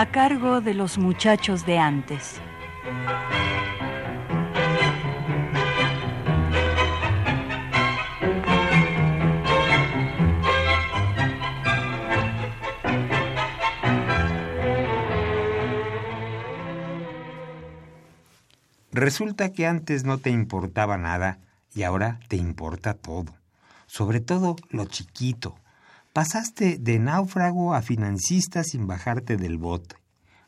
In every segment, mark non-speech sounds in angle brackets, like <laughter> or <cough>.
A cargo de los muchachos de antes. Resulta que antes no te importaba nada y ahora te importa todo, sobre todo lo chiquito, Pasaste de náufrago a financista sin bajarte del bote.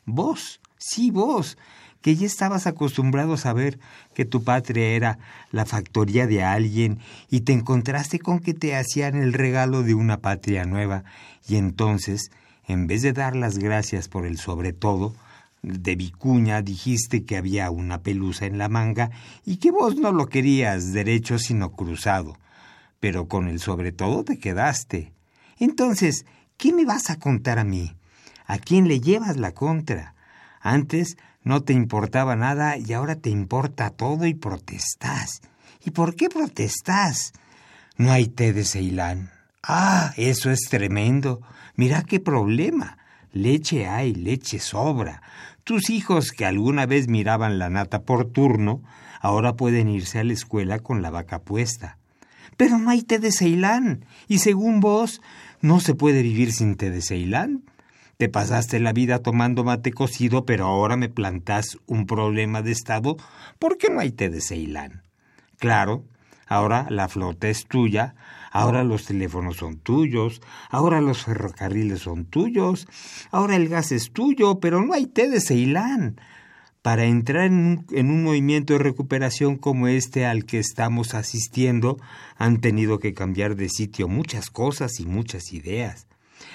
Vos, sí vos, que ya estabas acostumbrado a saber que tu patria era la factoría de alguien y te encontraste con que te hacían el regalo de una patria nueva. Y entonces, en vez de dar las gracias por el sobre todo, de vicuña dijiste que había una pelusa en la manga y que vos no lo querías derecho sino cruzado. Pero con el sobre todo te quedaste. Entonces, ¿qué me vas a contar a mí? ¿A quién le llevas la contra? Antes no te importaba nada y ahora te importa todo y protestás. ¿Y por qué protestás? No hay té de Ceilán. Ah, eso es tremendo. Mira qué problema. Leche hay, leche sobra. Tus hijos que alguna vez miraban la nata por turno, ahora pueden irse a la escuela con la vaca puesta. Pero no hay té de Ceilán, y según vos, ¿No se puede vivir sin té de Ceilán? Te pasaste la vida tomando mate cocido, pero ahora me plantás un problema de Estado. ¿Por qué no hay té de Ceilán? Claro, ahora la flota es tuya, ahora los teléfonos son tuyos, ahora los ferrocarriles son tuyos, ahora el gas es tuyo, pero no hay té de Ceilán. Para entrar en un, movimiento de recuperación como este al que estamos asistiendo, han tenido que cambiar de sitio muchas cosas y muchas ideas.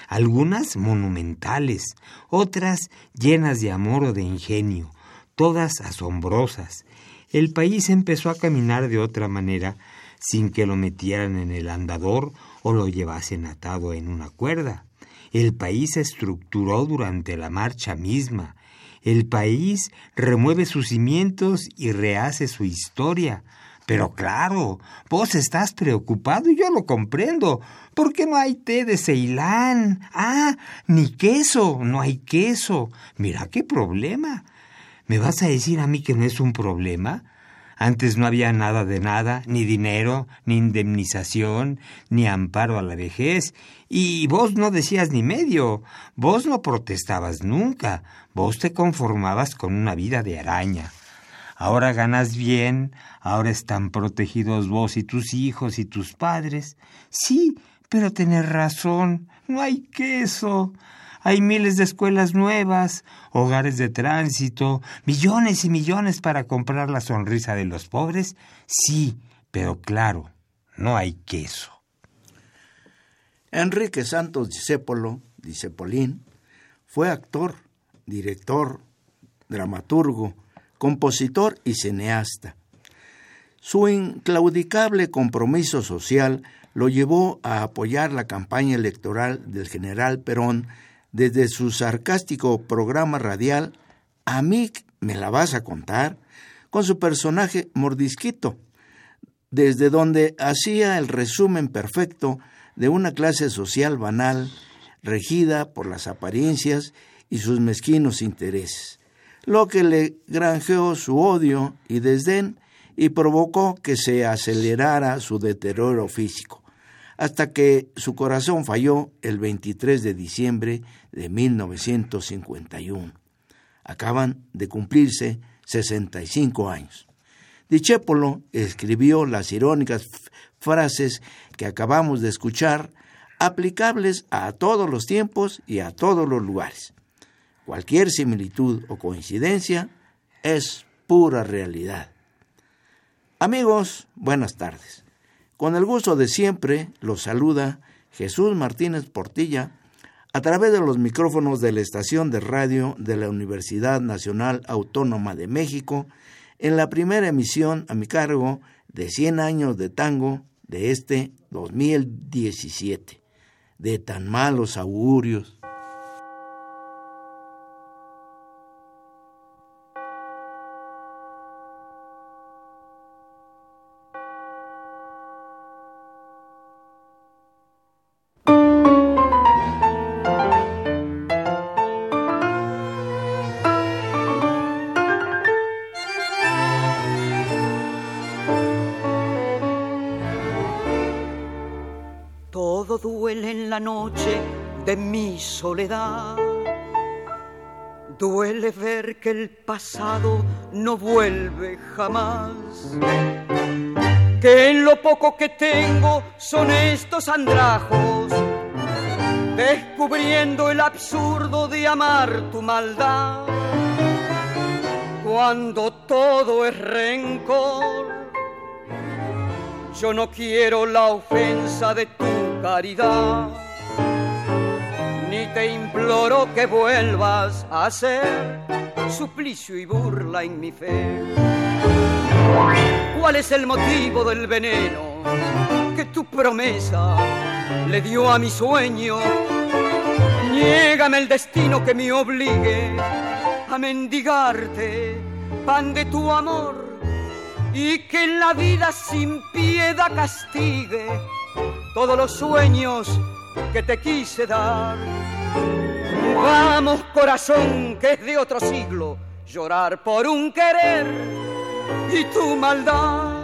Algunas monumentales, otras llenas de amor o de ingenio, todas asombrosas. El país empezó a caminar de otra manera, sin que lo metieran en el andador o lo llevasen atado en una cuerda. El país se estructuró durante la marcha misma, el país remueve sus cimientos y rehace su historia. Pero claro, vos estás preocupado y yo lo comprendo. ¿Por qué no hay té de Ceilán? Ah, ni queso, no hay queso. Mira qué problema. ¿Me vas a decir a mí que no es un problema? Antes no había nada de nada, ni dinero, ni indemnización, ni amparo a la vejez, y vos no decías ni medio, vos no protestabas nunca, vos te conformabas con una vida de araña. Ahora ganas bien, ahora están protegidos vos y tus hijos y tus padres. Sí, pero tenés razón, no hay queso. Hay miles de escuelas nuevas, hogares de tránsito, millones y millones para comprar la sonrisa de los pobres. Sí, pero claro, no hay queso. Enrique Santos Discépolo, Discepolín, fue actor, director, dramaturgo, compositor y cineasta. Su inclaudicable compromiso social lo llevó a apoyar la campaña electoral del general Perón desde su sarcástico programa radial A mí me la vas a contar, con su personaje Mordisquito, desde donde hacía el resumen perfecto de una clase social banal, regida por las apariencias y sus mezquinos intereses, lo que le granjeó su odio y desdén y provocó que se acelerara su deterioro físico hasta que su corazón falló el 23 de diciembre de 1951. Acaban de cumplirse 65 años. Dichépolo escribió las irónicas frases que acabamos de escuchar, aplicables a todos los tiempos y a todos los lugares. Cualquier similitud o coincidencia es pura realidad. Amigos, buenas tardes. Con el gusto de siempre, los saluda Jesús Martínez Portilla a través de los micrófonos de la estación de radio de la Universidad Nacional Autónoma de México en la primera emisión a mi cargo de 100 años de tango de este 2017. De tan malos augurios de mi soledad. Duele ver que el pasado no vuelve jamás. Que en lo poco que tengo son estos andrajos, descubriendo el absurdo de amar tu maldad. Cuando todo es rencor, yo no quiero la ofensa de tu caridad ni te imploro que vuelvas a hacer suplicio y burla en mi fe. ¿Cuál es el motivo del veneno que tu promesa le dio a mi sueño? Niégame el destino que me obligue a mendigarte pan de tu amor y que la vida sin piedad castigue todos los sueños que te quise dar. Vamos corazón que es de otro siglo, llorar por un querer y tu maldad.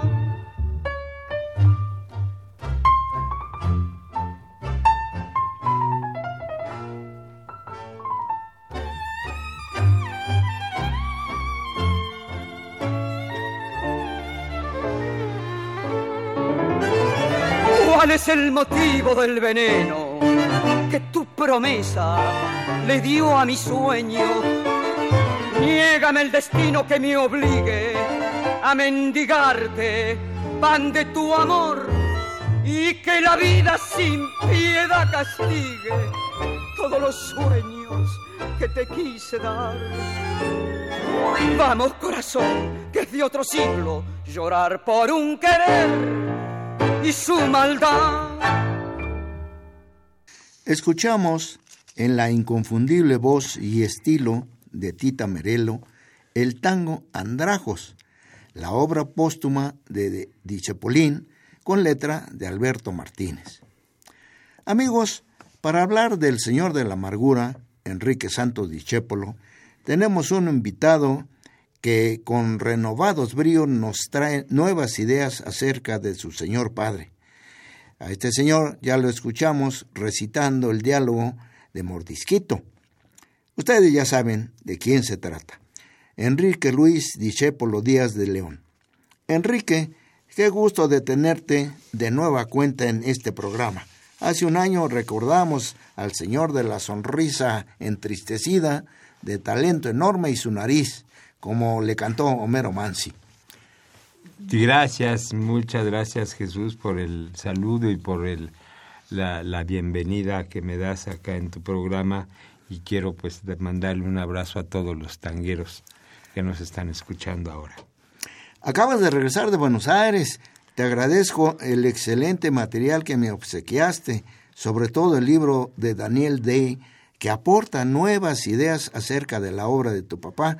¿Cuál es el motivo del veneno que tu promesa le dio a mi sueño? Niégame el destino que me obligue a mendigarte pan de tu amor y que la vida sin piedad castigue todos los sueños que te quise dar. Vamos corazón, que es de otro siglo, llorar por un querer y su maldad. Escuchamos en la inconfundible voz y estilo de Tita Merelo el tango Andrajos, la obra póstuma de Dichepolín con letra de Alberto Martínez. Amigos, para hablar del Señor de la Amargura, Enrique Santos Dichépolo, tenemos un invitado que con renovados bríos nos trae nuevas ideas acerca de su Señor Padre. A este señor ya lo escuchamos recitando el diálogo de Mordisquito. Ustedes ya saben de quién se trata. Enrique Luis Dichépolo Díaz de León. Enrique, qué gusto de tenerte de nueva cuenta en este programa. Hace un año recordamos al señor de la sonrisa entristecida, de talento enorme y su nariz, como le cantó Homero Mansi. Gracias, muchas gracias Jesús por el saludo y por el, la, la, bienvenida que me das acá en tu programa y quiero pues mandarle un abrazo a todos los tangueros que nos están escuchando ahora. Acabas de regresar de Buenos Aires, te agradezco el excelente material que me obsequiaste, sobre todo el libro de Daniel Day, que aporta nuevas ideas acerca de la obra de tu papá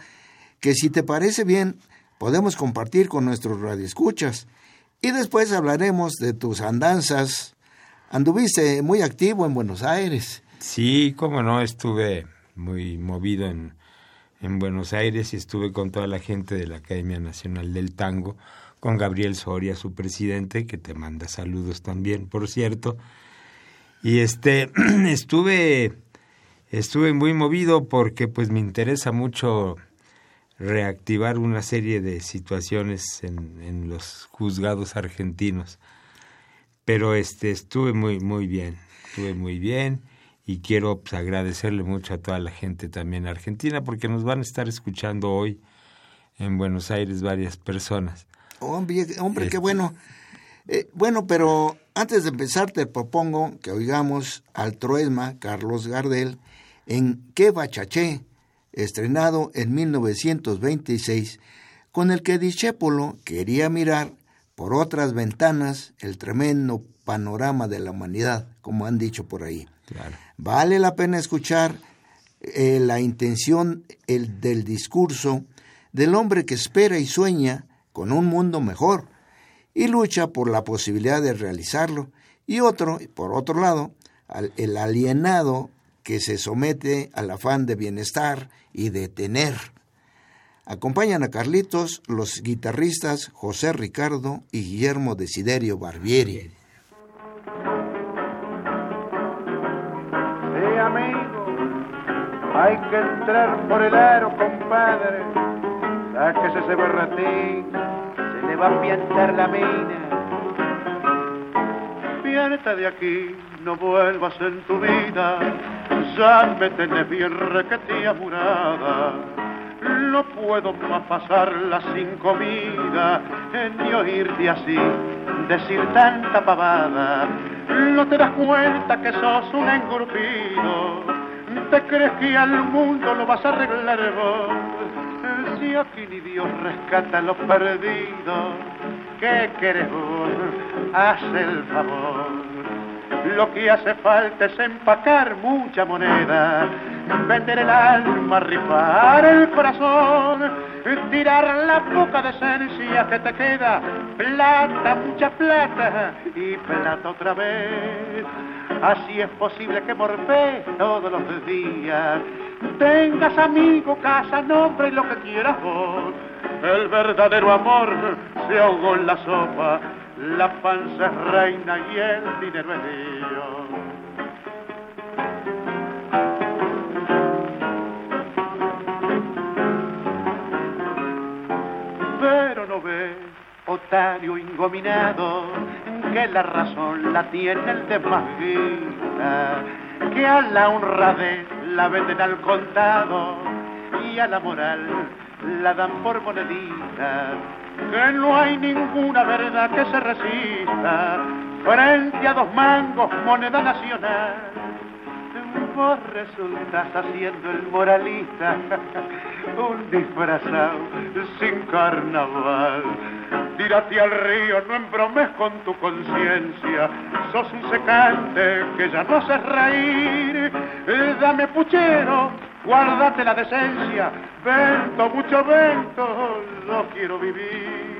que si te parece bien podemos compartir con nuestros radioescuchas. Y después hablaremos de tus andanzas. Anduviste muy activo en Buenos Aires. Sí, cómo no, estuve muy movido en, en Buenos Aires y estuve con toda la gente de la Academia Nacional del Tango, con Gabriel Soria, su presidente, que te manda saludos también, por cierto. Y este <clears throat> estuve estuve muy movido porque pues me interesa mucho reactivar una serie de situaciones en, en los juzgados argentinos. Pero este estuve muy muy bien, estuve muy bien y quiero pues, agradecerle mucho a toda la gente también argentina porque nos van a estar escuchando hoy en Buenos Aires varias personas. Hombre, hombre qué bueno. Eh, bueno, pero antes de empezar te propongo que oigamos al Troesma Carlos Gardel en Que Bachaché, estrenado en 1926, con el que Discépolo quería mirar por otras ventanas el tremendo panorama de la humanidad, como han dicho por ahí. Vale la pena escuchar eh, la intención el, del discurso del hombre que espera y sueña con un mundo mejor y lucha por la posibilidad de realizarlo, y otro, por otro lado, el alienado que se somete al afán de bienestar y de tener. Acompañan a Carlitos los guitarristas José Ricardo y Guillermo Desiderio Barbieri. Sí, amigo, hay que entrar por el aro, compadre. Sáquese ese berretín, se le va a piantar la mina. Vierte de aquí, no vuelvas en tu vida, ya me tenés bien requetía murada. No puedo más pasarla sin comida, ni oírte así, decir tanta pavada. No te das cuenta que sos un engrupido, te crees que al mundo lo vas a arreglar vos. Si aquí ni Dios rescata lo perdido, ¿qué querés vos? Haz el favor. Lo que hace falta es empacar mucha moneda, vender el alma, rifar el corazón, tirar la poca decencia que te queda, plata, mucha plata y plata otra vez. Así es posible que morfé todos los días, tengas amigo, casa, nombre y lo que quieras vos. El verdadero amor se ahogó en la sopa la panza es reina y el dinero es Dios. Pero no ve, otario ingominado, que la razón la tiene el de que a la honradez la venden al contado y a la moral la dan por monedita que no hay ninguna verdad que se resista frente a dos mangos, moneda nacional. Vos resultas haciendo el moralista, un disfrazado sin carnaval. Tírate al río, no embromes con tu conciencia, sos un secante que ya no sé reír. Dame puchero, guárdate la decencia, vento, mucho vento, no quiero vivir.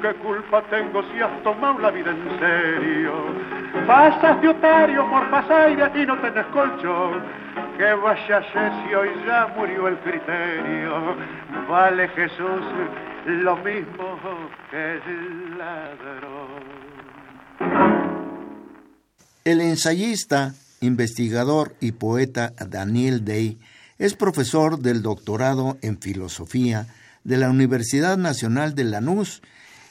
¿Qué culpa tengo si has tomado la vida en serio? Pasas de otario por pasaire y no tenés colchón. Que vaya si hoy ya murió el criterio. Vale Jesús lo mismo que el ladrón. El ensayista, investigador y poeta Daniel Day es profesor del doctorado en filosofía de la Universidad Nacional de Lanús,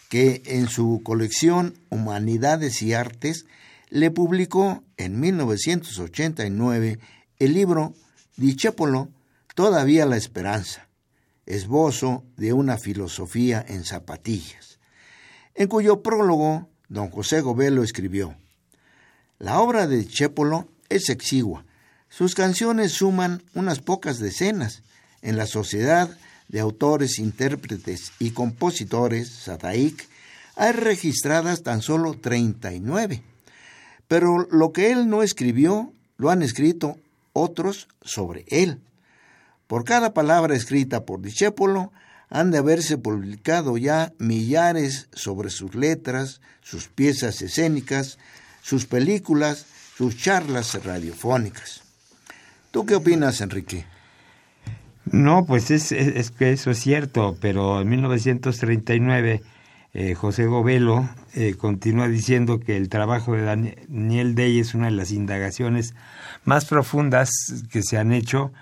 que en su colección Humanidades y Artes le publicó en 1989 el libro Dichépolo, Todavía la Esperanza, esbozo de una filosofía en zapatillas, en cuyo prólogo don José Govelo escribió. La obra de Dichépolo es exigua, sus canciones suman unas pocas decenas en la sociedad de autores, intérpretes y compositores, Sadaik, hay registradas tan solo 39. Pero lo que él no escribió, lo han escrito otros sobre él. Por cada palabra escrita por Discépolo, han de haberse publicado ya millares sobre sus letras, sus piezas escénicas, sus películas, sus charlas radiofónicas. ¿Tú qué opinas, Enrique? No, pues es, que eso es cierto, pero en 1939 eh, José Govelo eh, continúa diciendo que el trabajo de Daniel Day es una de las indagaciones más profundas que se han hecho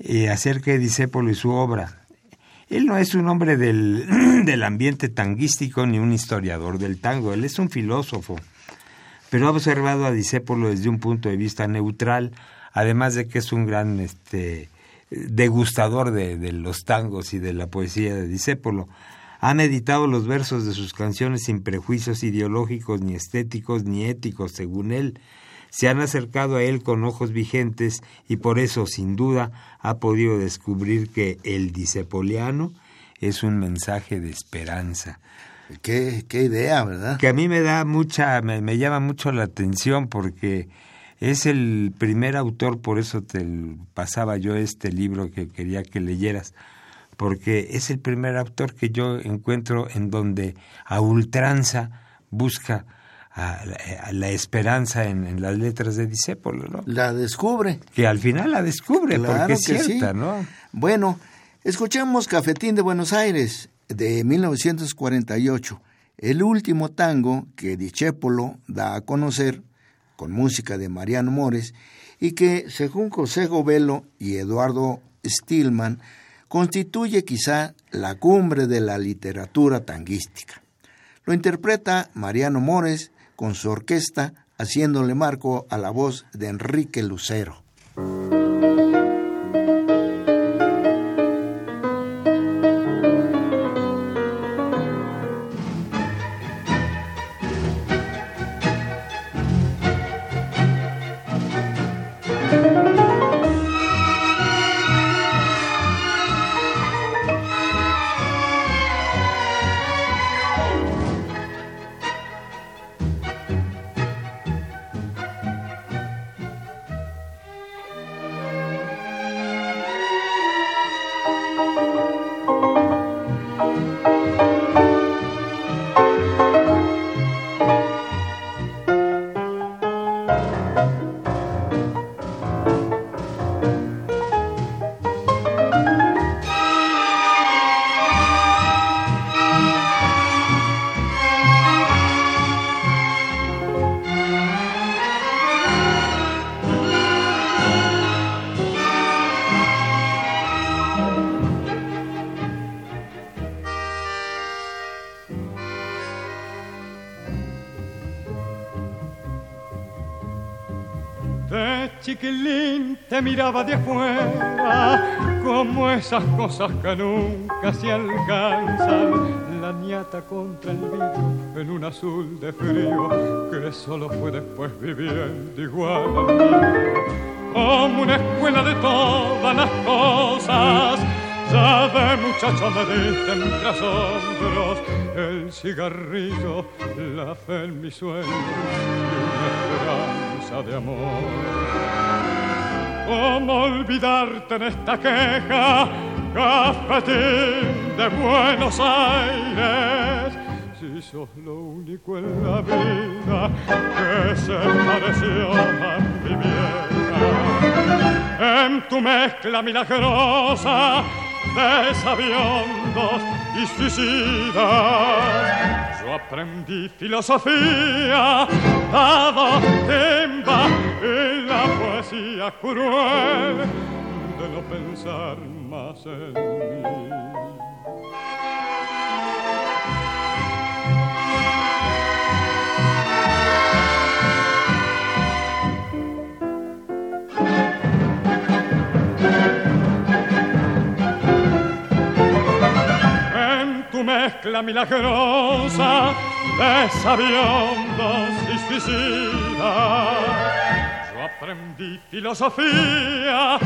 eh, acerca de Disépolo y su obra. Él no es un hombre del, <clears throat> del ambiente tanguístico ni un historiador del tango, él es un filósofo, pero ha observado a Disépolo desde un punto de vista neutral, además de que es un gran este, degustador de, los tangos y de la poesía de Disépolo. Ha meditado los versos de sus canciones sin prejuicios ideológicos, ni estéticos, ni éticos, según él. Se han acercado a él con ojos vigentes y por eso, sin duda, ha podido descubrir que el disepoliano es un mensaje de esperanza. Qué, qué idea, ¿verdad? Que a mí me da mucha, me, me llama mucho la atención porque es el primer autor, por eso te pasaba yo este libro que quería que leyeras, porque es el primer autor que yo encuentro en donde a ultranza busca a, la esperanza en, las letras de Disépolo, ¿no? La descubre. Que al final la descubre, porque es cierta, ¿no? Bueno, escuchamos Cafetín de Buenos Aires de 1948, el último tango que Discépolo da a conocer con música de Mariano Mores y que, según José Govelo y Eduardo Stillman, constituye quizá la cumbre de la literatura tanguística. Lo interpreta Mariano Mores con su orquesta, haciéndole marco a la voz de Enrique Lucero. Te miraba de afuera, como esas cosas que nunca se alcanzan. La niata contra el vidrio en un azul de frío, que solo fue después viviendo igual al mío. Como una escuela de todas las cosas, ya de muchacho me diste entre asombros el cigarrillo, la fe en mi sueño y una esperanza de amor. ¿Cómo olvidarte en esta queja, cafetín de Buenos Aires? Si sos lo único en la vida que se pareció a mi vieja. En tu mezcla milagrosa de sabiondos y suicidas yo aprendí filosofía, dado timba y la poesía cruel de no pensar más en mí. Mezcla milagrosa de sabiondos y suicidas. Yo aprendí filosofía,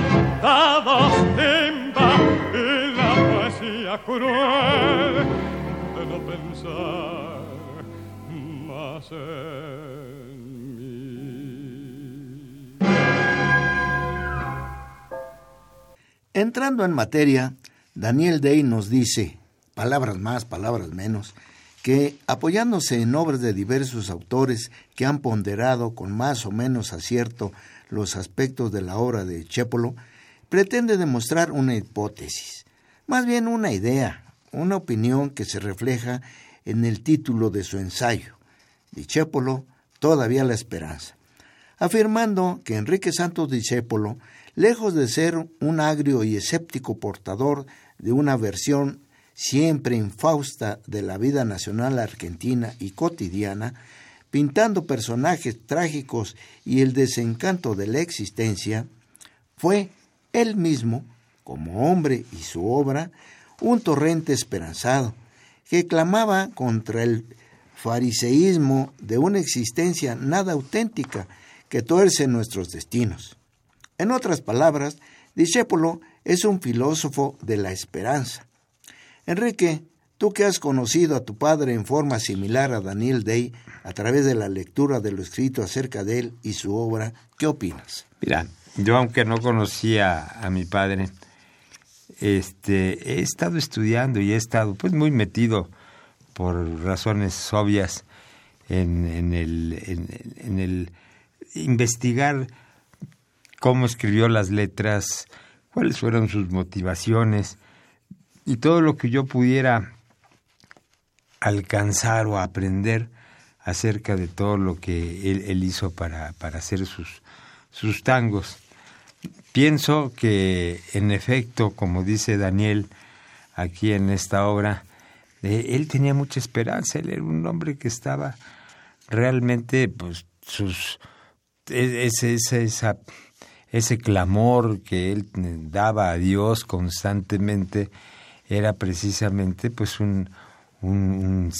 dados timba y la poesía cruel de no pensar más en mí. Entrando en materia, Daniel Day nos dice, palabras más, palabras menos, que, apoyándose en obras de diversos autores que han ponderado con más o menos acierto los aspectos de la obra de Chépolo, pretende demostrar una hipótesis, más bien una idea, una opinión que se refleja en el título de su ensayo, Chépolo, todavía la esperanza, afirmando que Enrique Santos Chépolo, lejos de ser un agrio y escéptico portador de una versión siempre infausta de la vida nacional argentina y cotidiana, pintando personajes trágicos y el desencanto de la existencia, fue él mismo, como hombre y su obra, un torrente esperanzado, que clamaba contra el fariseísmo de una existencia nada auténtica que tuerce nuestros destinos. En otras palabras, Discépolo es un filósofo de la esperanza. Enrique, tú que has conocido a tu padre en forma similar a Daniel Day a través de la lectura de lo escrito acerca de él y su obra, ¿qué opinas? Mira, yo aunque no conocía a mi padre, este, he estado estudiando y he estado pues muy metido por razones obvias en, el, en el investigar cómo escribió las letras, cuáles fueron sus motivaciones y todo lo que yo pudiera alcanzar o aprender acerca de todo lo que él, hizo para, para hacer sus, sus tangos. Pienso que, en efecto, como dice Daniel aquí en esta obra, eh, él tenía mucha esperanza, él era un hombre que estaba realmente, pues, sus, e, ese, esa, ese clamor que él daba a Dios constantemente era precisamente, pues, un, un,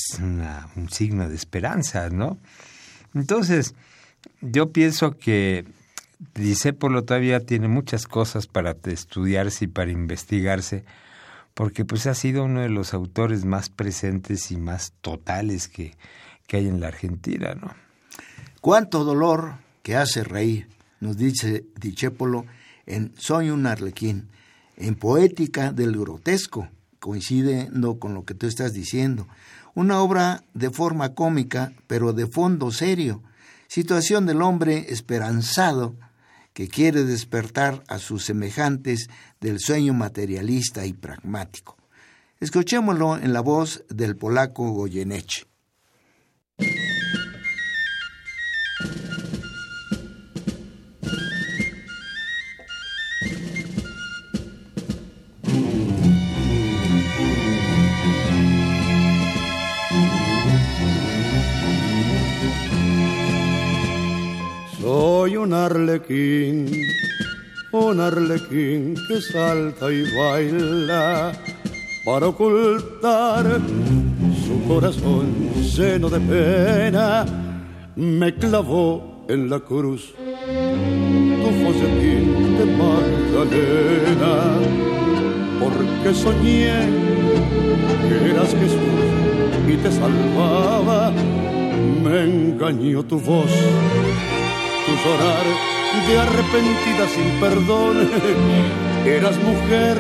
signo de esperanza, ¿no? Entonces, yo pienso que Disépolo todavía tiene muchas cosas para estudiarse y para investigarse, porque pues ha sido uno de los autores más presentes y más totales que, que hay en la Argentina, ¿no? Cuánto dolor que hace reír, nos dice Discépolo en Soy un arlequín, en Poética del Grotesco, coincidiendo con lo que tú estás diciendo. Una obra de forma cómica, pero de fondo serio. Situación del hombre esperanzado que quiere despertar a sus semejantes del sueño materialista y pragmático. Escuchémoslo en la voz del polaco Goyeneche. Un arlequín, un arlequín que salta y baila para ocultar su corazón lleno de pena. Me clavó en la cruz tu folletín de Magdalena, porque soñé que eras Jesús y te salvaba. Me engañó tu voz tu llorar de arrepentida sin perdón. <laughs> Eras mujer,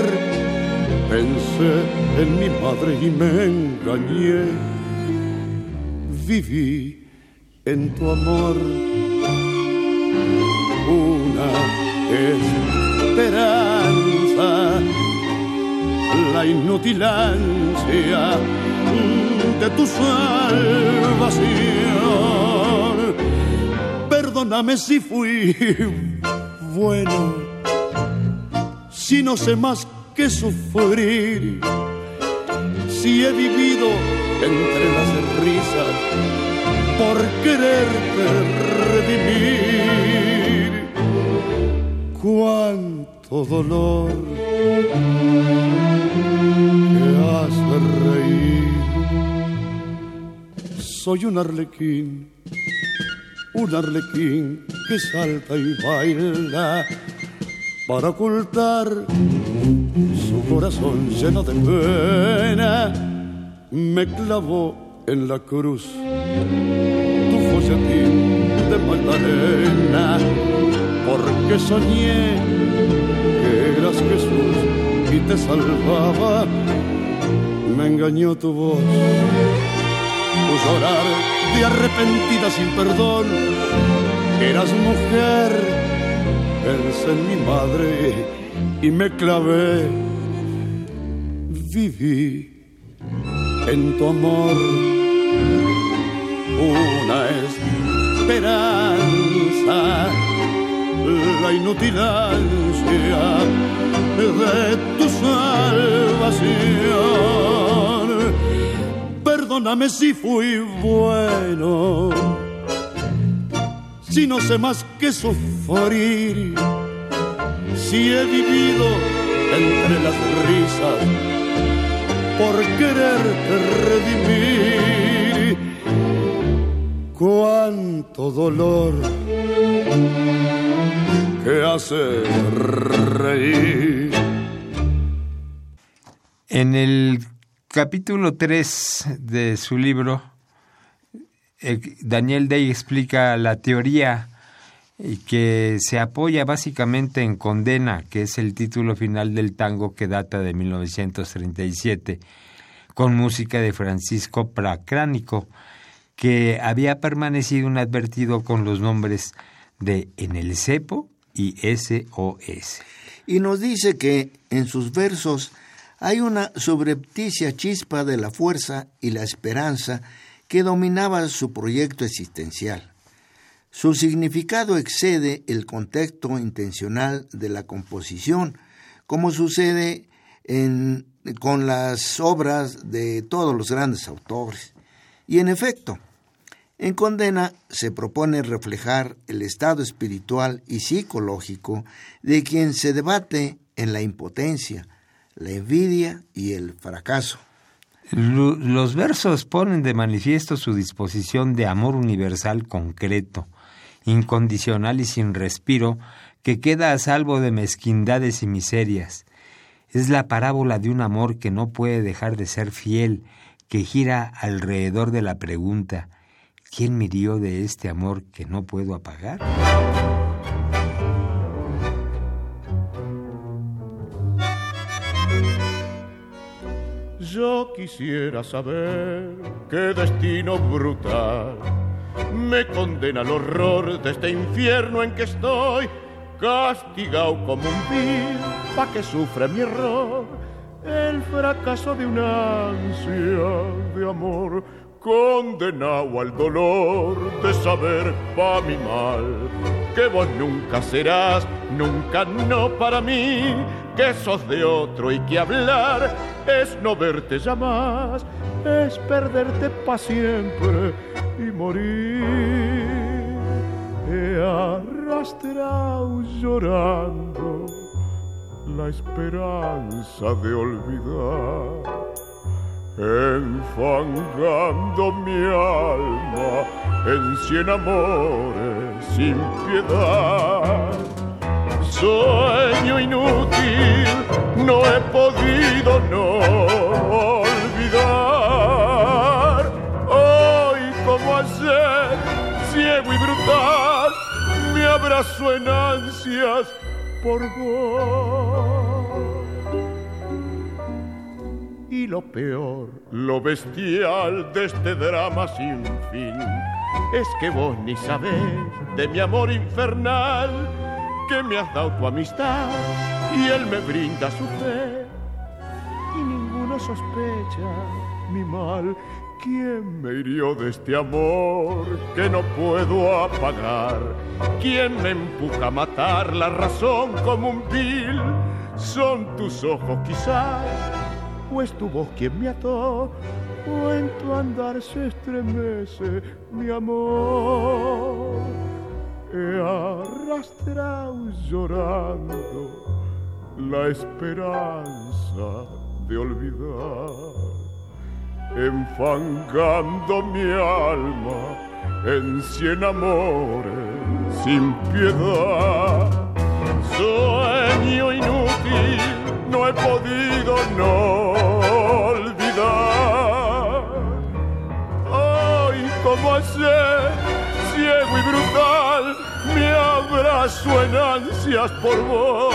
pensé en mi madre y me engañé. Viví en tu amor una esperanza, la inutilancia de tu salvación perdóname si fui bueno, si no sé más que sufrir, si he vivido entre las risas por quererte redimir. Cuánto dolor que hace reír. Soy un arlequín un arlequín que salta y baila para ocultar su corazón lleno de pena. Me clavó en la cruz tu folletín de Magdalena, porque soñé que eras Jesús y te salvaba. Me engañó tu voz, tu llorar de arrepentida sin perdón. Eras mujer, pensé en mi madre y me clavé. Viví en tu amor una esperanza, la inutilancia de tu salvación perdóname si fui bueno, si no sé más que sufrir, si he vivido entre las risas por quererte redimir. Cuánto dolor que hace reír. En el capítulo 3 de su libro, eh, Daniel Day explica la teoría que se apoya básicamente en Condena, que es el título final del tango que data de 1937, con música de Francisco Pracránico, que había permanecido inadvertido con los nombres de En el Cepo y SOS. Y nos dice que en sus versos hay una subrepticia chispa de la fuerza y la esperanza que dominaba su proyecto existencial. Su significado excede el contexto intencional de la composición, como sucede con las obras de todos los grandes autores. Y en efecto, en Condena se propone reflejar el estado espiritual y psicológico de quien se debate en la impotencia, la envidia y el fracaso. Los versos ponen de manifiesto su disposición de amor universal concreto, incondicional y sin respiro, que queda a salvo de mezquindades y miserias. Es la parábola de un amor que no puede dejar de ser fiel, que gira alrededor de la pregunta ¿Quién me dio de este amor que no puedo apagar? Yo quisiera saber qué destino brutal me condena al horror de este infierno en que estoy, castigado como un vil, pa' que sufra mi error, el fracaso de una ansia de amor condenado al dolor de saber pa' mi mal que vos nunca serás, nunca no para mí, que sos de otro y que hablar es no verte ya más, es perderte pa' siempre y morir. He arrastrado llorando la esperanza de olvidar enfangando mi alma en cien amores sin piedad. Sueño inútil, no he podido no olvidar. Hoy como ayer, ciego y brutal, me abrazo en ansias por vos y lo peor, lo bestial de este drama sin fin, es que vos ni sabés de mi amor infernal, que me has dado tu amistad y él me brinda su fe, y ninguno sospecha mi mal. ¿Quién me hirió de este amor que no puedo apagar? ¿Quién me empuja a matar la razón como un vil? Son tus ojos quizás o es tu voz quien me ató, o en tu andar se estremece mi amor. He arrastrado llorando la esperanza de olvidar, enfangando mi alma en cien amores sin piedad. Ansias por vos.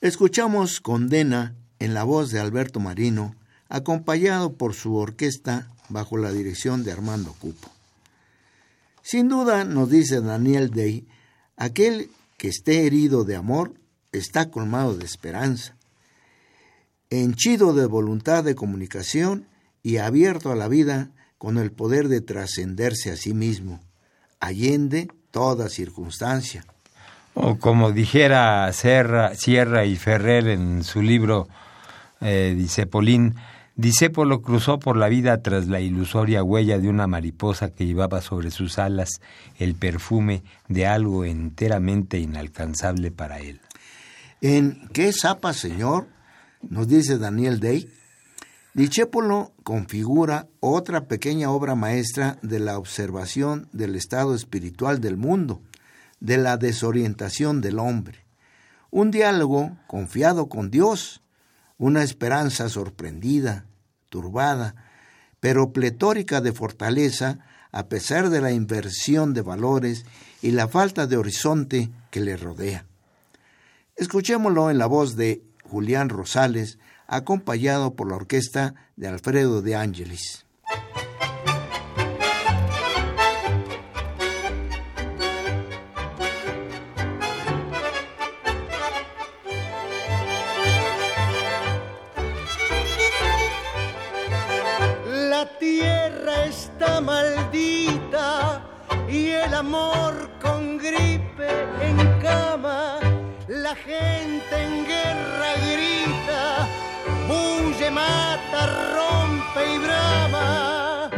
Escuchamos Condena en la voz de Alberto Marino, acompañado por su orquesta bajo la dirección de Armando Cupo. Sin duda, nos dice Daniel Day, aquel que esté herido de amor está colmado de esperanza, henchido de voluntad de comunicación y abierto a la vida con el poder de trascenderse a sí mismo, allende toda circunstancia. O como dijera Sierra y Ferrer en su libro eh, Disepolín, Disépolo cruzó por la vida tras la ilusoria huella de una mariposa que llevaba sobre sus alas el perfume de algo enteramente inalcanzable para él. ¿En qué zapa, señor? Nos dice Daniel Day. Dichépolo configura otra pequeña obra maestra de la observación del estado espiritual del mundo, de la desorientación del hombre. Un diálogo confiado con Dios, una esperanza sorprendida, turbada, pero pletórica de fortaleza a pesar de la inversión de valores y la falta de horizonte que le rodea. Escuchémoslo en la voz de Julián Rosales, acompañado por la orquesta de Alfredo de Ángelis. amor con gripe en cama, la gente en guerra grita, bulle, mata, rompe y brama.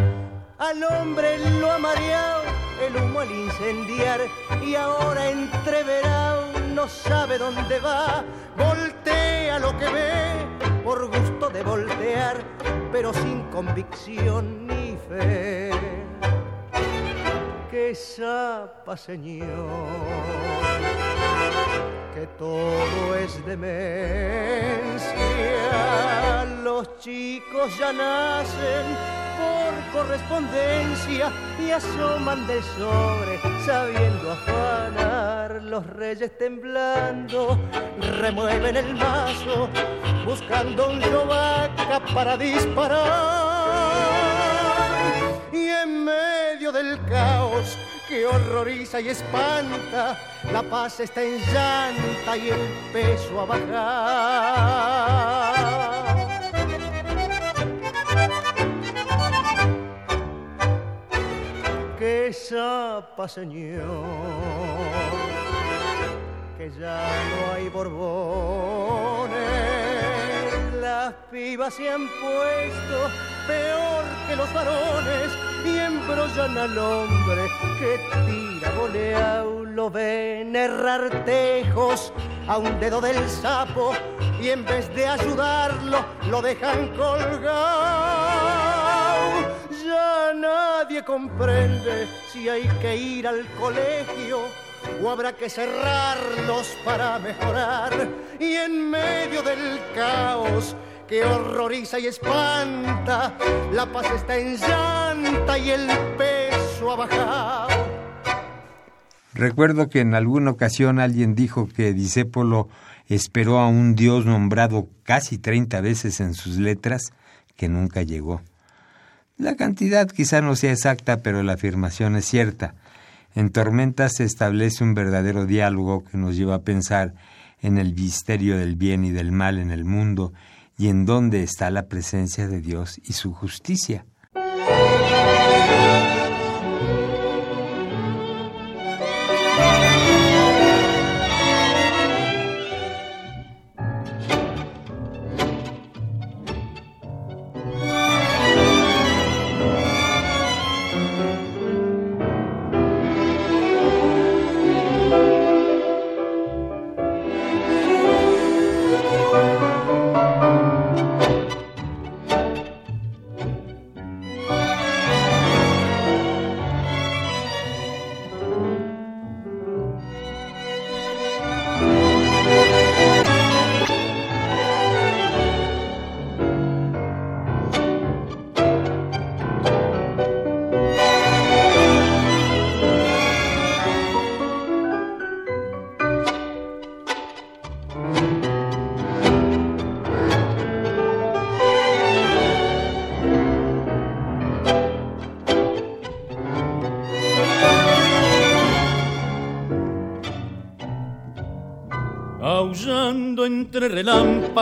Al hombre lo ha mareado el humo al incendiar y ahora entreverado no sabe dónde va, voltea lo que ve por gusto de voltear, pero sin convicción ni fe. Que zapa, Señor, que todo es demencia. Los chicos ya nacen por correspondencia y asoman del sobre sabiendo afanar. Los reyes temblando remueven el mazo buscando un yovaca para disparar en medio del caos que horroriza y espanta, la paz está en llanta y el peso a bajar. Que zapa, Señor, que ya no hay borbones, las pibas se han puesto peor que los varones y embrollan al hombre que tira goleao. Lo ven errar tejos a un dedo del sapo y en vez de ayudarlo lo dejan colgado. Ya nadie comprende si hay que ir al colegio o habrá que cerrarlos para mejorar y en medio del caos que horroriza y espanta. La paz está en llanta y el peso ha bajado. Recuerdo que en alguna ocasión alguien dijo que Disépolo esperó a un dios nombrado casi treinta veces en sus letras que nunca llegó. La cantidad quizá no sea exacta, pero la afirmación es cierta. En Tormentas se establece un verdadero diálogo que nos lleva a pensar en el misterio del bien y del mal en el mundo y en dónde está la presencia de Dios y su justicia.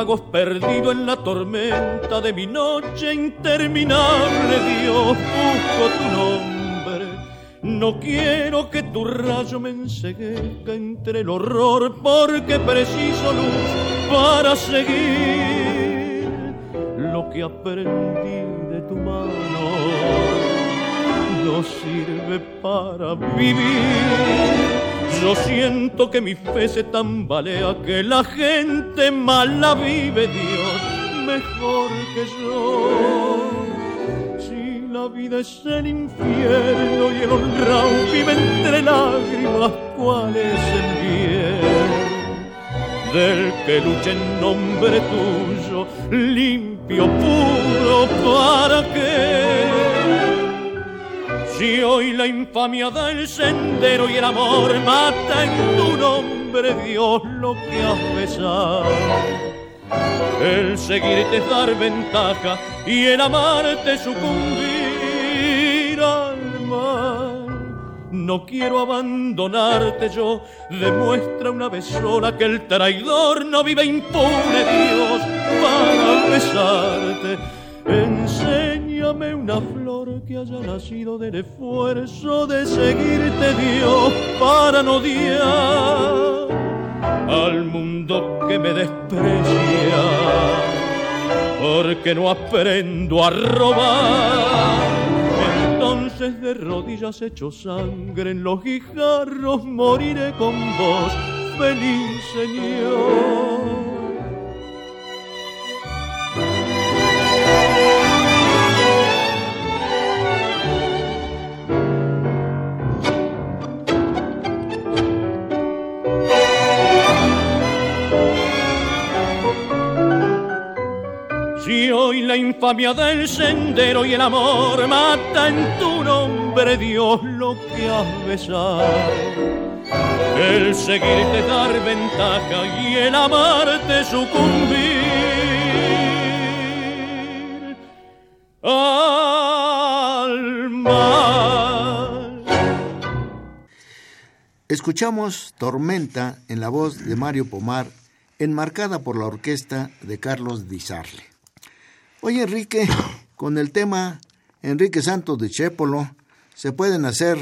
Perdido en la tormenta de mi noche interminable, Dios, busco tu nombre. No quiero que tu rayo me enseguezca entre el horror, porque preciso luz para seguir lo que aprendí de tu mano. No sirve para vivir yo siento que mi fe se tambalea, que la gente mala vive, Dios, mejor que yo. Si la vida es el infierno y el honrado vive entre lágrimas, ¿cuál es el bien? Del que lucha en nombre tuyo, limpio, puro, ¿para qué? Si hoy la infamia da el sendero y el amor mata en tu nombre, Dios, lo que has besado. El seguirte es dar ventaja y el amarte sucumbir al mal. No quiero abandonarte yo, demuestra una vez sola que el traidor no vive impune, Dios, para besarte. Una flor que haya nacido del esfuerzo de seguirte, Dios, para no odiar al mundo que me desprecia, porque no aprendo a robar. Entonces de rodillas hecho sangre en los guijarros moriré con vos, feliz Señor. Hoy la infamia del sendero y el amor mata en tu nombre, Dios, lo que has besado. El seguirte dar ventaja y el amarte sucumbir al mal. Escuchamos Tormenta en la voz de Mario Pomar, enmarcada por la orquesta de Carlos Di Sarle. Oye, Enrique, con el tema Enrique Santos de Chépolo se pueden hacer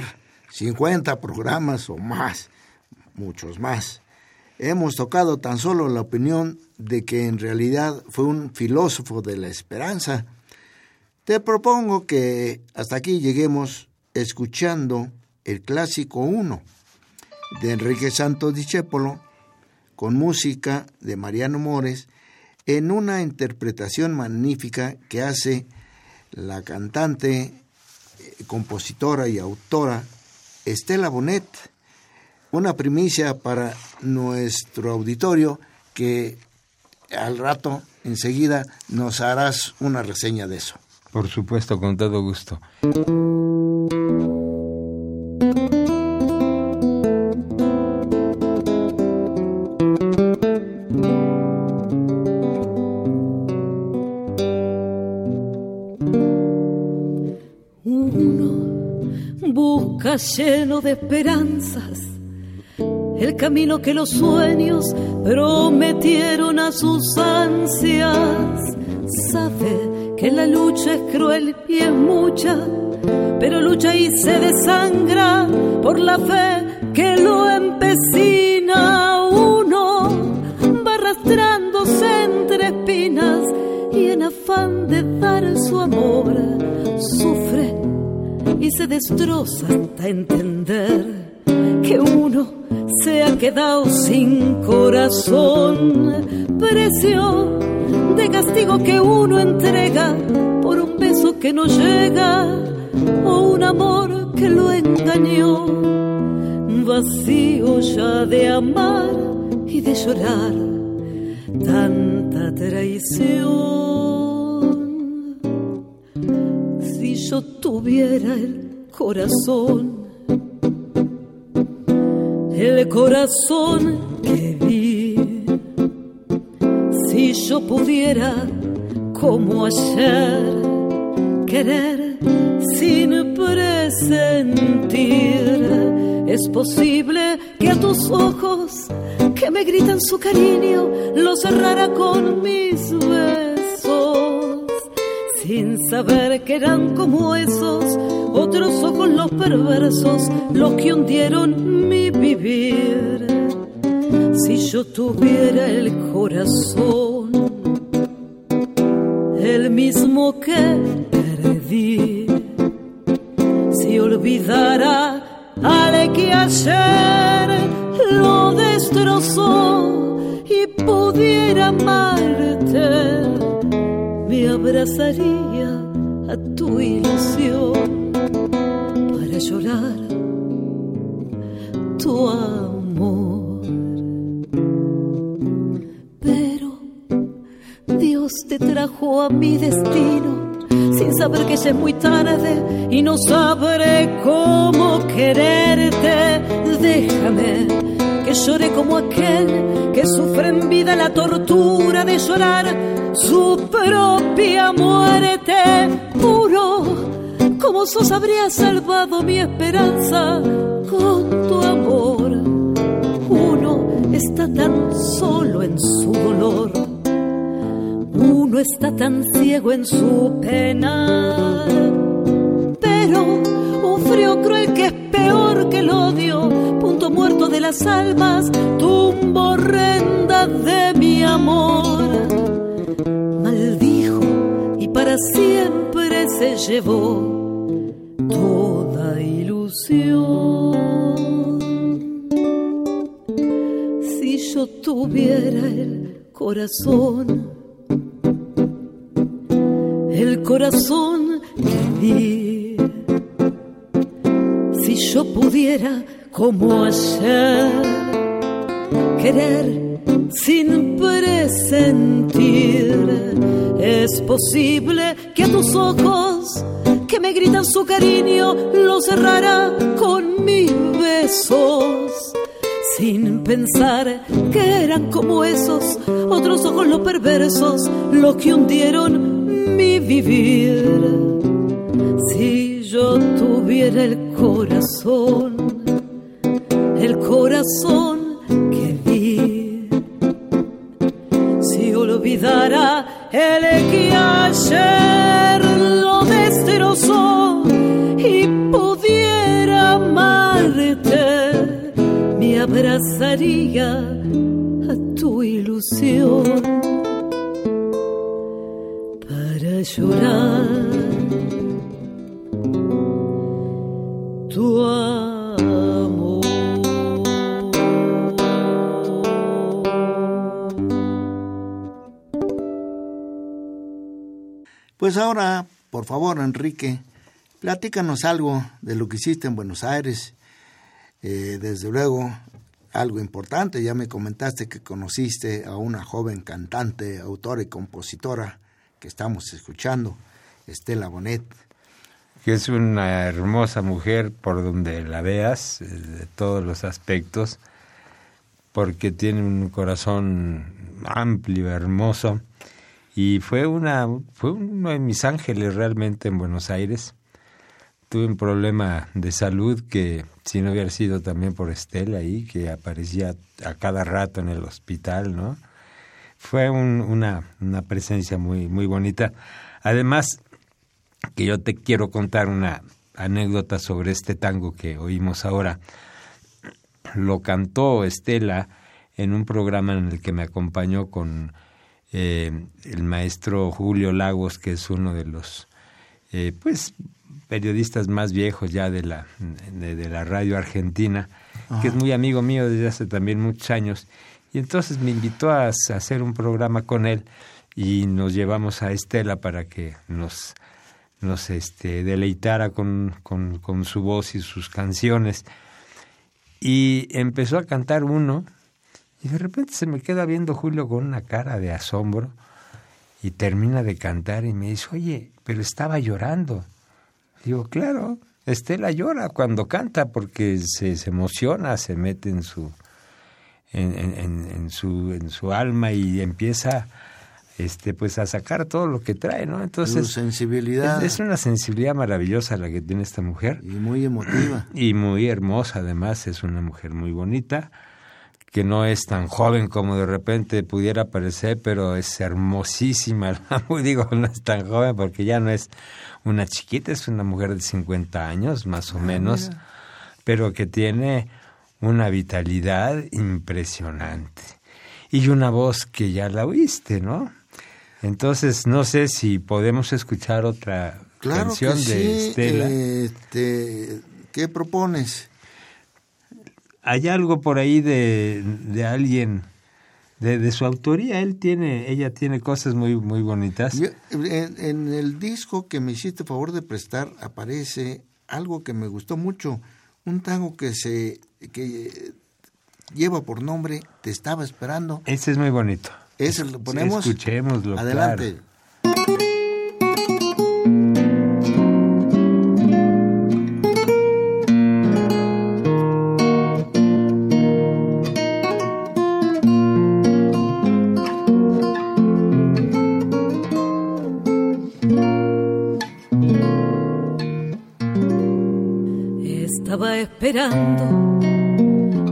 50 programas o más, muchos más. Hemos tocado tan solo la opinión de que en realidad fue un filósofo de la esperanza. Te propongo que hasta aquí lleguemos escuchando el clásico 1 de Enrique Santos Discépolo con música de Mariano Mores en una interpretación magnífica que hace la cantante, eh, compositora y autora Estela Bonet, una primicia para nuestro auditorio que al rato, enseguida, nos harás una reseña de eso. Por supuesto, con todo gusto. Lleno de esperanzas, el camino que los sueños prometieron a sus ansias. Sabe que la lucha es cruel y es mucha, pero lucha y se desangra por la fe que lo empecina. Destroza hasta entender que uno se ha quedado sin corazón. Precio de castigo que uno entrega por un beso que no llega o un amor que lo engañó. Vacío ya de amar y de llorar tanta traición. yo tuviera el corazón, el corazón que vi, si yo pudiera como ayer querer sin presentir, es posible que a tus ojos que me gritan su cariño lo cerrara con mis besos sin saber que eran como esos otros ojos los perversos, los que hundieron mi vivir. Si yo tuviera el corazón, el mismo que perdí, si olvidara al que ayer lo destrozó y pudiera amarte me abrazaría a tu ilusión para llorar tu amor. Pero Dios te trajo a mi destino sin saber que ya es muy tarde y no sabré cómo quererte. Déjame que llore como aquel que sufre en vida la tortura de llorar su propia muerte. Puro, como sos habría salvado mi esperanza con tu amor. Uno está tan solo en su dolor uno está tan ciego en su pena. Pero un frío cruel que es peor que el odio, punto muerto de las almas, tumba horrenda de mi amor. Siempre se llevó toda ilusión. Si yo tuviera el corazón el corazón que vi. Si yo pudiera, como ayer, querer sin presentir, es posible que a tus ojos que me gritan su cariño lo cerrara con mis besos. Sin pensar que eran como esos otros ojos los perversos, los que hundieron mi vivir. Si yo tuviera el corazón, el corazón que olvidara el que ayer lo destrozó y pudiera amarte, me abrazaría a tu ilusión. Llorar tu Pues ahora, por favor, Enrique, platícanos algo de lo que hiciste en Buenos Aires. Eh, desde luego, algo importante, ya me comentaste que conociste a una joven cantante, autora y compositora que estamos escuchando, Estela Bonet. Que es una hermosa mujer por donde la veas, eh, de todos los aspectos, porque tiene un corazón amplio, hermoso, y fue una fue uno de mis ángeles realmente en Buenos Aires. Tuve un problema de salud que si no hubiera sido también por Estela ahí, que aparecía a cada rato en el hospital, ¿no? fue una, una presencia muy, muy bonita. Además, que yo te quiero contar una anécdota sobre este tango que oímos ahora. Lo cantó Estela en un programa en el que me acompañó con eh, el maestro Julio Lagos, que es uno de los eh, pues periodistas más viejos ya de la, de, la radio argentina, que es muy amigo mío desde hace también muchos años y entonces me invitó a, hacer un programa con él y nos llevamos a Estela para que nos, nos este, deleitara con, con, con su voz y sus canciones. Y empezó a cantar uno y de repente se me queda viendo Julio con una cara de asombro y termina de cantar y me dice, oye, pero estaba llorando. Digo, claro, Estela llora cuando canta porque se, se emociona, se mete en su, en, en, su, en su alma y empieza este pues a sacar todo lo que trae, ¿no? Entonces, sensibilidad. Es, una sensibilidad maravillosa la que tiene esta mujer. Y muy emotiva. Y muy hermosa, además, es una mujer muy bonita, que no es tan joven como de repente pudiera parecer, pero es hermosísima. <laughs> Digo, no es tan joven porque ya no es una chiquita, es una mujer de 50 años, más o ah, menos, pero que tiene una vitalidad impresionante y una voz que ya la oíste, ¿no? Entonces, no sé si podemos escuchar otra canción de Estela. Este, ¿Qué propones? Hay algo por ahí de, de alguien de, su autoría. Él tiene, ella tiene cosas muy, muy bonitas. en, el disco que me hiciste favor de prestar aparece algo que me gustó mucho, un tango que se que lleva por nombre Te estaba esperando. Ese es muy bonito. Ese lo ponemos. Escuchémoslo. Adelante.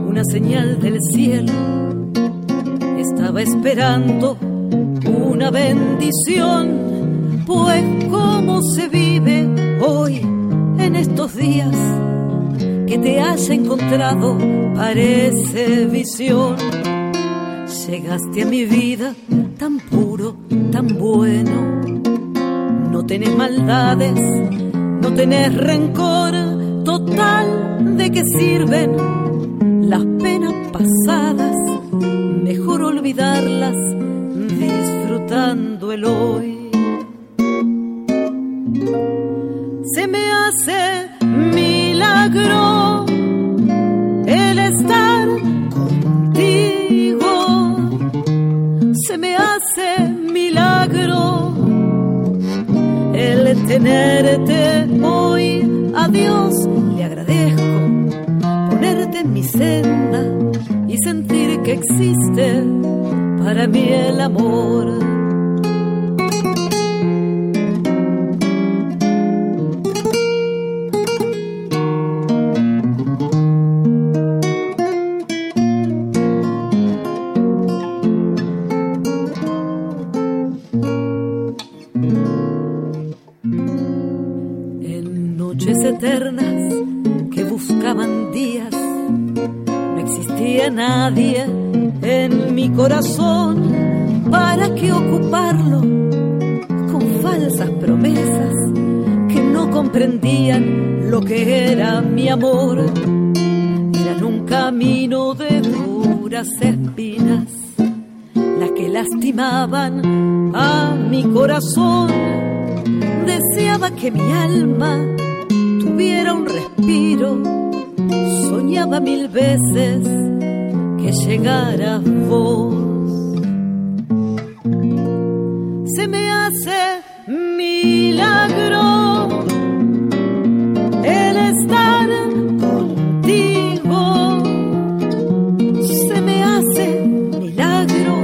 Una señal del cielo. Estaba esperando una bendición, pues cómo se vive hoy en estos días que te has encontrado parece visión. Llegaste a mi vida tan puro, tan bueno. No tenés maldades, no tenés rencor total de que sirven las penas pasadas, mejor olvidarlas disfrutando el hoy. Se me hace milagro el estar contigo, se me hace milagro el tenerte hoy. Adiós en mi senda y sentir que existe para mí el amor. Nadie en mi corazón. ¿Para qué ocuparlo con falsas promesas que no comprendían lo que era mi amor? Eran un camino de duras espinas las que lastimaban a mi corazón. Deseaba que mi alma tuviera un respiro, soñaba mil veces que llegara vos. Se me hace milagro el estar contigo. Se me hace milagro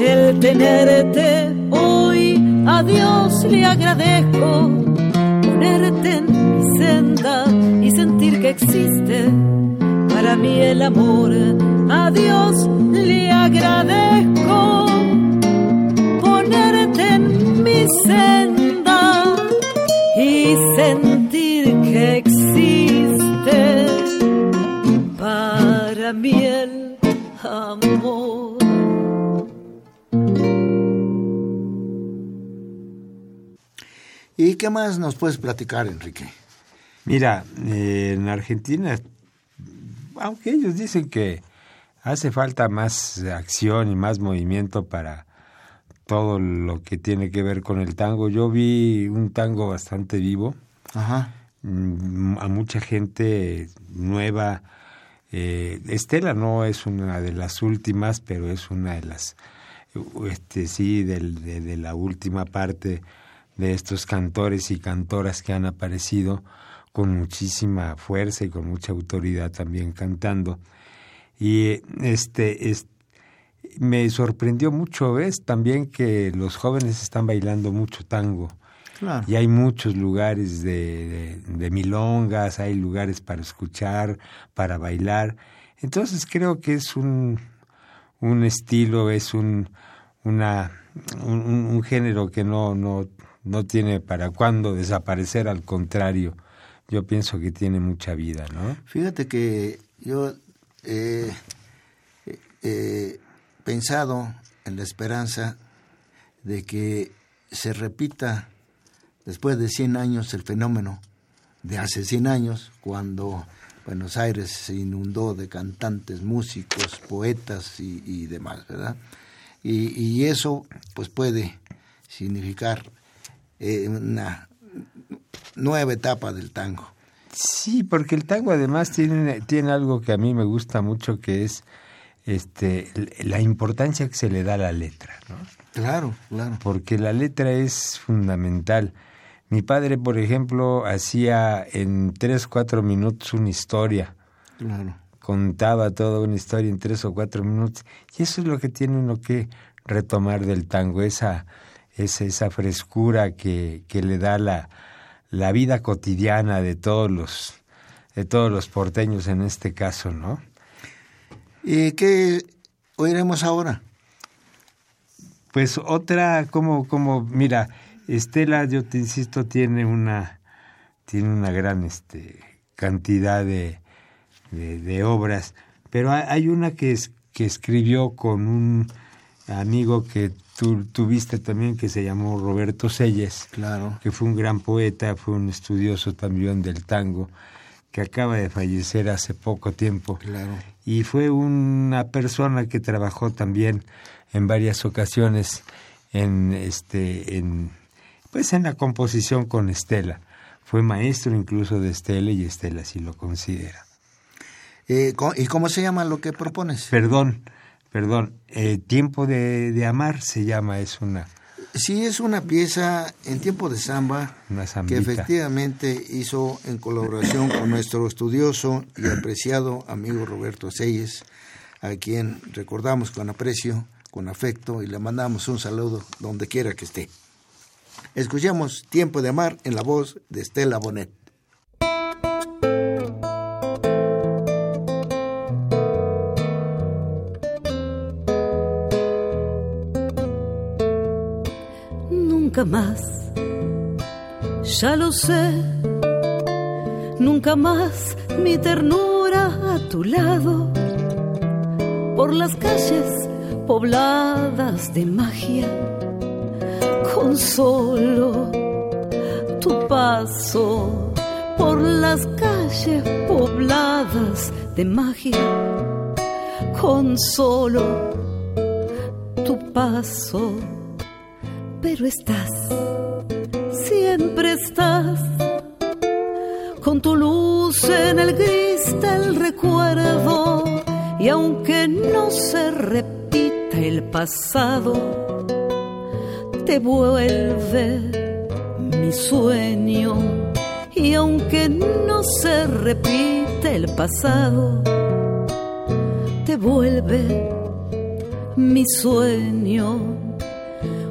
el tenerte hoy. A Dios le agradezco ponerte en para mí el amor. A Dios le agradezco ponerte en mi senda y sentir que existe para mí el amor. ¿Y qué más nos puedes platicar, Enrique? Mira, eh, en Argentina aunque ellos dicen que hace falta más acción y más movimiento para todo lo que tiene que ver con el tango. Yo vi un tango bastante vivo, Ajá. Mm, a mucha gente nueva. Eh, Estela no es una de las últimas, pero es una de las, este, sí, de la última parte de estos cantores y cantoras que han aparecido con muchísima fuerza y con mucha autoridad también cantando. Y este, me sorprendió mucho, ¿ves? También que los jóvenes están bailando mucho tango. Y hay muchos lugares de, de, milongas, hay lugares para escuchar, para bailar. Entonces creo que es un, un estilo, es un, una, un, un género que no, no, no tiene para cuándo desaparecer, al contrario yo pienso que tiene mucha vida, ¿no? Fíjate que yo he pensado en la esperanza de que se repita después de 100 años el fenómeno de hace 100 años, cuando Buenos Aires se inundó de cantantes, músicos, poetas y, demás, ¿verdad? Y, eso pues puede significar eh, una nueva etapa del tango. Sí, porque el tango además tiene, tiene algo que a mí me gusta mucho, que es este, la importancia que se le da a la letra. ¿no? Claro, claro. Porque la letra es fundamental. Mi padre, por ejemplo, hacía en tres, cuatro minutos una historia. Claro. Contaba toda una historia en tres o cuatro minutos. Y eso es lo que tiene uno que retomar del tango, esa, esa, esa frescura que, que le da la, la vida cotidiana de todos los, de todos los porteños en este caso, ¿no? ¿Y qué oiremos ahora? Pues otra, como, como, mira, Estela, yo te insisto, tiene una, tiene una gran este, cantidad de, de, obras, pero hay una que, es, que escribió con un amigo que tú tuviste también, que se llamó Roberto Selles, claro. que fue un gran poeta, fue un estudioso también del tango, que acaba de fallecer hace poco tiempo. Claro. Y fue una persona que trabajó también en varias ocasiones en este en pues en la composición con Estela. Fue maestro incluso de Estela y Estela sí lo considera. Eh, ¿Y cómo se llama lo que propones? Perdón, perdón. Eh, Tiempo de, de, amar se llama, es una. Sí, es una pieza en tiempo de samba que efectivamente hizo en colaboración con nuestro estudioso y apreciado amigo Roberto Selles, a quien recordamos con aprecio con afecto y le mandamos un saludo donde quiera que esté. Escuchemos Tiempo de Amar en la voz de Estela Bonet. Nunca más, ya lo sé, nunca más mi ternura a tu lado, por las calles pobladas de magia, con solo tu paso por las calles pobladas de magia, con solo tu paso, pero estás, siempre estás, con tu luz en el gris del recuerdo, y aunque no se repita, el pasado te vuelve mi sueño y aunque no se repite el pasado te vuelve mi sueño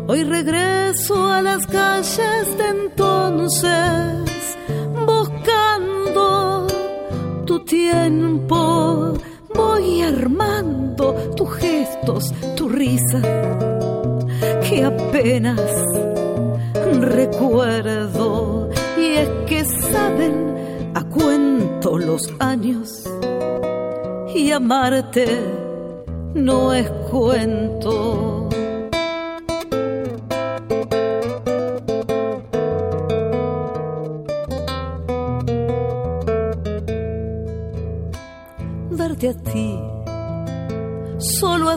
hoy regreso a las calles de entonces buscando tu tiempo voy armando tus gestos, tu risa, que apenas recuerdo. Y es que saben a cuento los años y amarte no es cuento.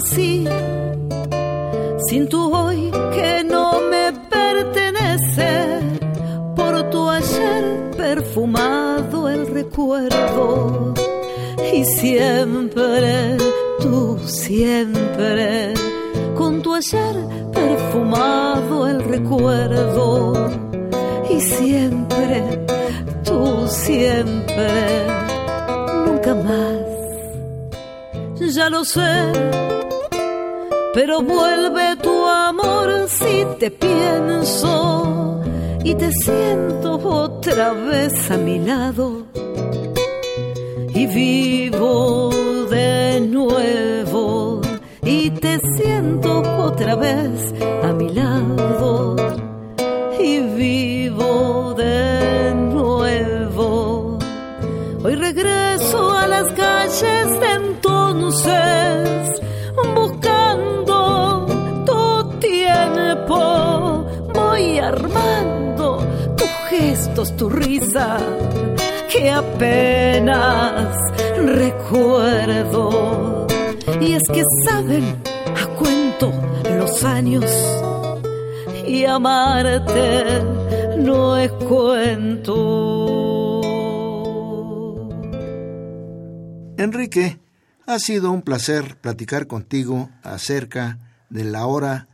Así, sin tu hoy que no me pertenece, por tu ayer perfumado el recuerdo. Y siempre, tú siempre, con tu ayer perfumado el recuerdo. Y siempre, tú siempre, nunca más. Ya lo sé. Pero vuelve tu amor si te pienso y te siento otra vez a mi lado. Y vivo de nuevo y te siento otra vez a mi lado. Y vivo de nuevo. Hoy regreso a las calles de buscando armando tus gestos, tu risa, que apenas recuerdo. Y es que saben a cuento los años y amarte no es cuento. Enrique, ha sido un placer platicar contigo acerca de la hora,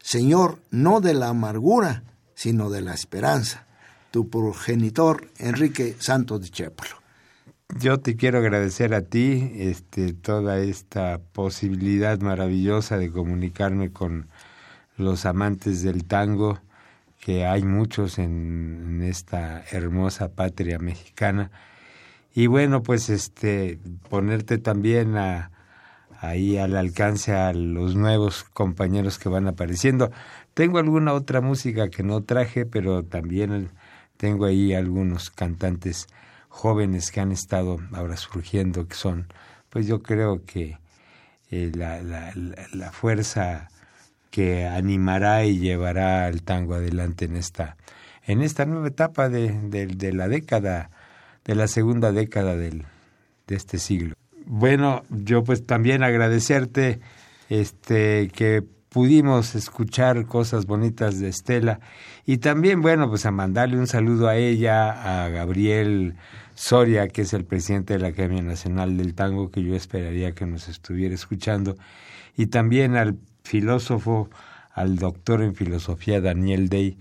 Señor, no de la amargura, sino de la esperanza. Tu progenitor, Enrique Santos de Chépolo. Yo te quiero agradecer a ti este, toda esta posibilidad maravillosa de comunicarme con los amantes del tango, que hay muchos en, esta hermosa patria mexicana. Y bueno, pues este ponerte también a, ahí al alcance a los nuevos compañeros que van apareciendo. Tengo alguna otra música que no traje, pero también tengo ahí algunos cantantes jóvenes que han estado ahora surgiendo, que son, pues yo creo que eh, la, la, fuerza que animará y llevará el tango adelante en esta, en esta nueva etapa de, de, la década, de la segunda década del, de este siglo. Bueno, yo pues también agradecerte este que pudimos escuchar cosas bonitas de Estela. Y también bueno pues a mandarle un saludo a ella, a Gabriel Soria, que es el presidente de la Academia Nacional del Tango, que yo esperaría que nos estuviera escuchando, y también al filósofo, al doctor en filosofía Daniel Day,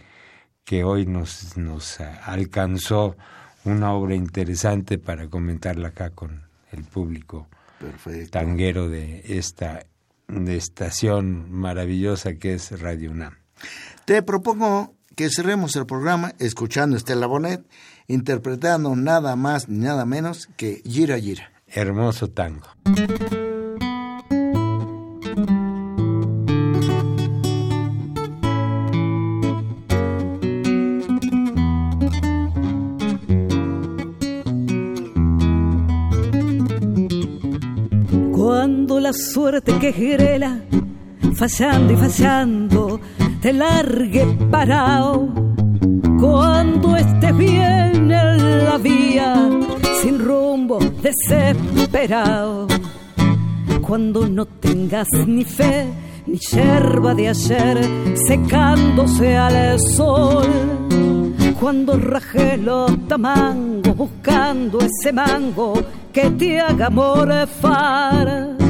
que hoy nos, nos alcanzó una obra interesante para comentarla acá con el público tanguero de esta de estación maravillosa que es Radio UNAM. Te propongo que cerremos el programa escuchando a Estela Bonet interpretando nada más ni nada menos que Gira Gira. Hermoso tango. La suerte que grela, fallando y fallando, te largue parado. Cuando estés bien en la vía, sin rumbo, desesperado. Cuando no tengas ni fe, ni yerba de ayer, secándose al sol. Cuando raje los tamangos, buscando ese mango que te haga morfar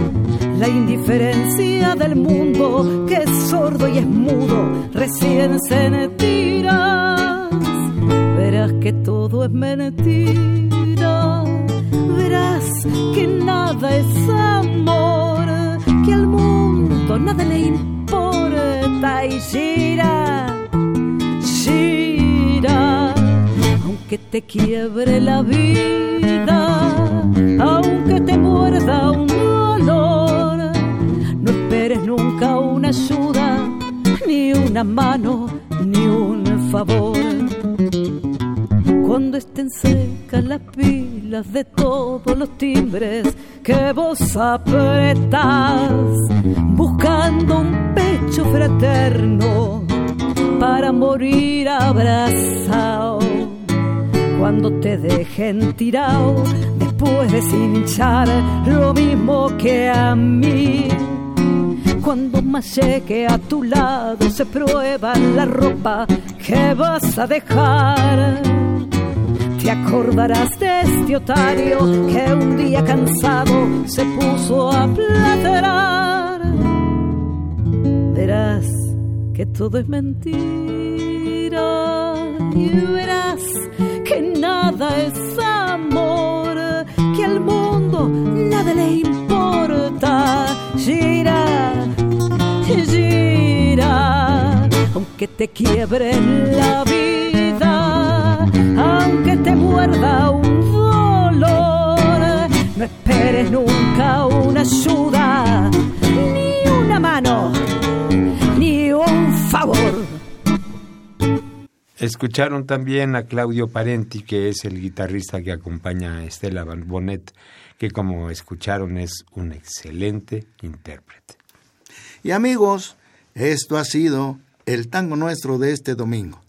la indiferencia del mundo que es sordo y es mudo, recién sentirás. Verás que todo es mentira, verás que nada es amor, que al mundo nada le importa y gira, gira, aunque te quiebre la vida, aunque te muerda nunca una ayuda, ni una mano, ni un favor. Cuando estén secas las pilas de todos los timbres que vos apretás, buscando un pecho fraterno para morir abrazado. Cuando te dejen tirado después de cinchar lo mismo que a mí cuando más llegue a tu lado se prueba la ropa que vas a dejar. Te acordarás de este otario que un día cansado se puso a platear. Verás que todo es mentira y verás que nada es amor, que al mundo nada le importa. Gira aunque te quiebre la vida, aunque te muerda un dolor, no esperes nunca una ayuda, ni una mano, ni un favor. Escucharon también a Claudio Parenti, que es el guitarrista que acompaña a Estela Bonet, que como escucharon es un excelente intérprete. Y amigos, esto ha sido el tango nuestro de este domingo.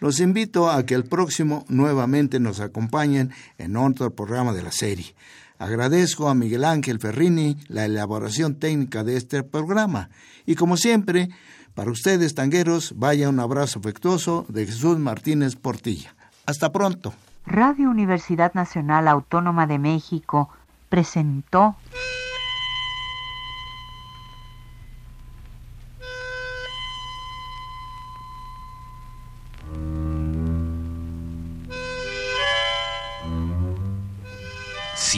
Los invito a que el próximo nuevamente nos acompañen en otro programa de la serie. Agradezco a Miguel Ángel Ferrini la elaboración técnica de este programa. Y como siempre, para ustedes, tangueros, vaya un abrazo afectuoso de Jesús Martínez Portilla. Hasta pronto. Radio Universidad Nacional Autónoma de México presentó